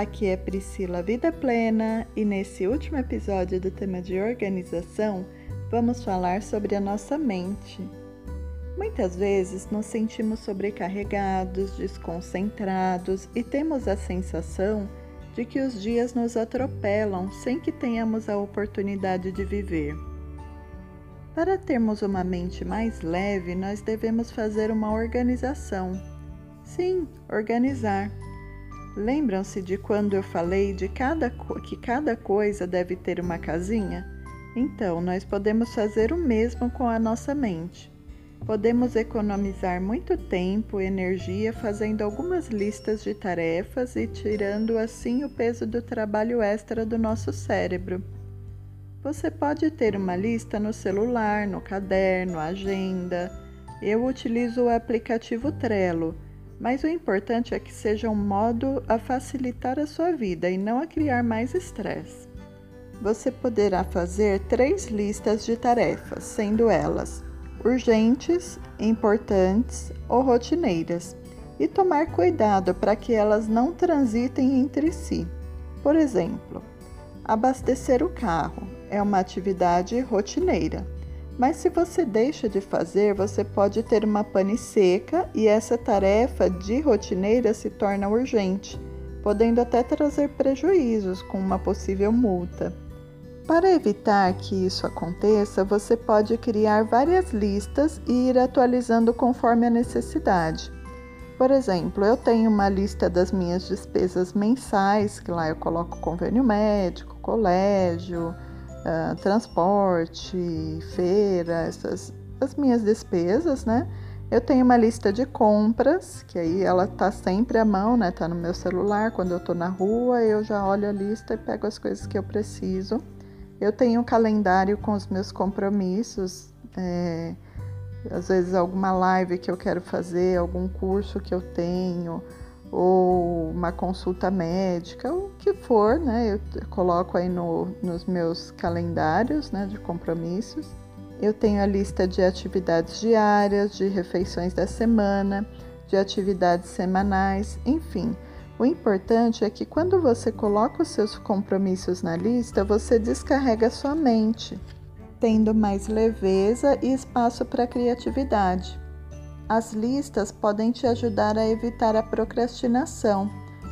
aqui é Priscila Vida Plena e nesse último episódio do tema de organização vamos falar sobre a nossa mente. Muitas vezes nos sentimos sobrecarregados, desconcentrados e temos a sensação de que os dias nos atropelam sem que tenhamos a oportunidade de viver. Para termos uma mente mais leve, nós devemos fazer uma organização. Sim, organizar. Lembram-se de quando eu falei de cada, que cada coisa deve ter uma casinha? Então, nós podemos fazer o mesmo com a nossa mente. Podemos economizar muito tempo e energia fazendo algumas listas de tarefas e tirando assim o peso do trabalho extra do nosso cérebro. Você pode ter uma lista no celular, no caderno, agenda. Eu utilizo o aplicativo Trello, mas o importante é que seja um modo a facilitar a sua vida e não a criar mais estresse. Você poderá fazer três listas de tarefas, sendo elas urgentes, importantes ou rotineiras, e tomar cuidado para que elas não transitem entre si. Por exemplo, abastecer o carro é uma atividade rotineira. Mas se você deixa de fazer, você pode ter uma pane seca e essa tarefa de rotineira se torna urgente, podendo até trazer prejuízos com uma possível multa. Para evitar que isso aconteça, você pode criar várias listas e ir atualizando conforme a necessidade. Por exemplo, eu tenho uma lista das minhas despesas mensais, que lá eu coloco convênio médico, colégio, uh, transporte, feira, essas as minhas despesas, né? Eu tenho uma lista de compras, que aí ela tá sempre à mão, né? Tá no meu celular. Quando eu tô na rua, eu já olho a lista e pego as coisas que eu preciso. Eu tenho um calendário com os meus compromissos, é, às vezes alguma live que eu quero fazer, algum curso que eu tenho, ou uma consulta médica, o que for, né? Eu coloco aí no, nos meus calendários né, de compromissos. Eu tenho a lista de atividades diárias, de refeições da semana, de atividades semanais, enfim. O importante é que quando você coloca os seus compromissos na lista, você descarrega sua mente, tendo mais leveza e espaço para criatividade. As listas podem te ajudar a evitar a procrastinação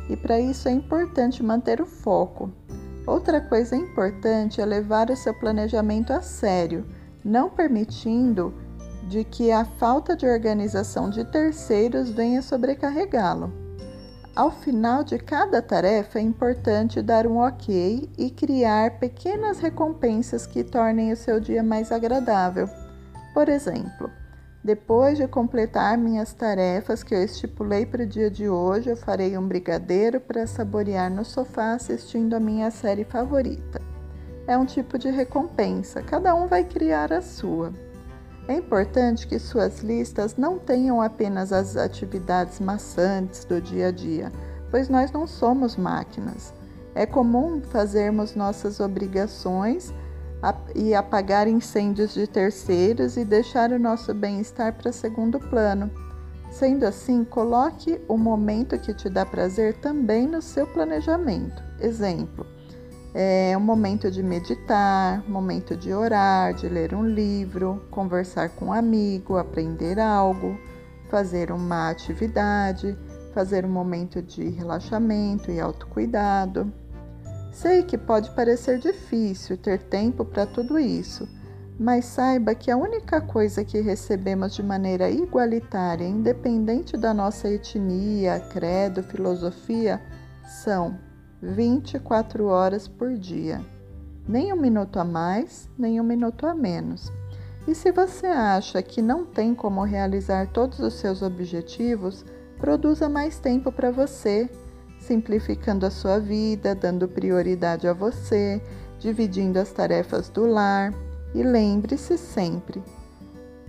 e para isso é importante manter o foco. Outra coisa importante é levar o seu planejamento a sério, não permitindo de que a falta de organização de terceiros venha sobrecarregá-lo. Ao final de cada tarefa é importante dar um ok e criar pequenas recompensas que tornem o seu dia mais agradável. Por exemplo, depois de completar minhas tarefas que eu estipulei para o dia de hoje, eu farei um brigadeiro para saborear no sofá assistindo a minha série favorita. É um tipo de recompensa, cada um vai criar a sua. É importante que suas listas não tenham apenas as atividades maçantes do dia a dia, pois nós não somos máquinas. É comum fazermos nossas obrigações e apagar incêndios de terceiros e deixar o nosso bem-estar para segundo plano. Sendo assim, coloque o momento que te dá prazer também no seu planejamento. Exemplo: é um momento de meditar, momento de orar, de ler um livro, conversar com um amigo, aprender algo, fazer uma atividade, fazer um momento de relaxamento e autocuidado. Sei que pode parecer difícil ter tempo para tudo isso, mas saiba que a única coisa que recebemos de maneira igualitária, independente da nossa etnia, credo, filosofia, são 24 horas por dia. Nem um minuto a mais, nem um minuto a menos. E se você acha que não tem como realizar todos os seus objetivos, produza mais tempo para você simplificando a sua vida, dando prioridade a você, dividindo as tarefas do lar. E lembre-se sempre: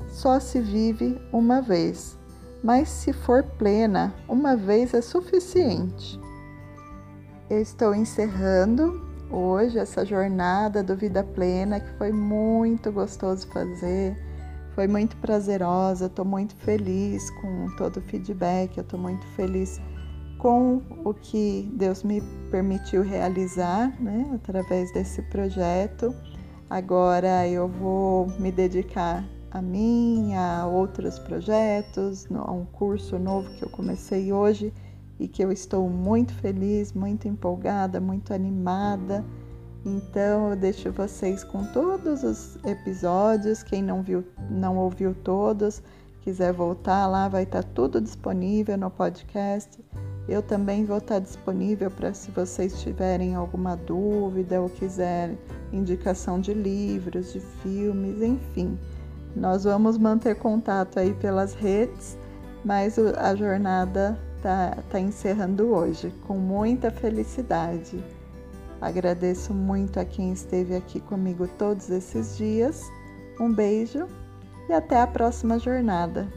só se vive uma vez, mas se for plena, uma vez é suficiente. Eu estou encerrando hoje essa jornada do Vida Plena que foi muito gostoso fazer, foi muito prazerosa. Estou muito feliz com todo o feedback, eu estou muito feliz com o que Deus me permitiu realizar, né, através desse projeto. Agora eu vou me dedicar a mim, a outros projetos, a um curso novo que eu comecei hoje e que eu estou muito feliz, muito empolgada, muito animada. Então eu deixo vocês com todos os episódios. Quem não viu, não ouviu todos, quiser voltar lá, vai estar tudo disponível no podcast. Eu também vou estar disponível para se vocês tiverem alguma dúvida ou quiserem indicação de livros, de filmes, enfim. Nós vamos manter contato aí pelas redes, mas a jornada está tá encerrando hoje com muita felicidade. Agradeço muito a quem esteve aqui comigo todos esses dias. Um beijo e até a próxima jornada.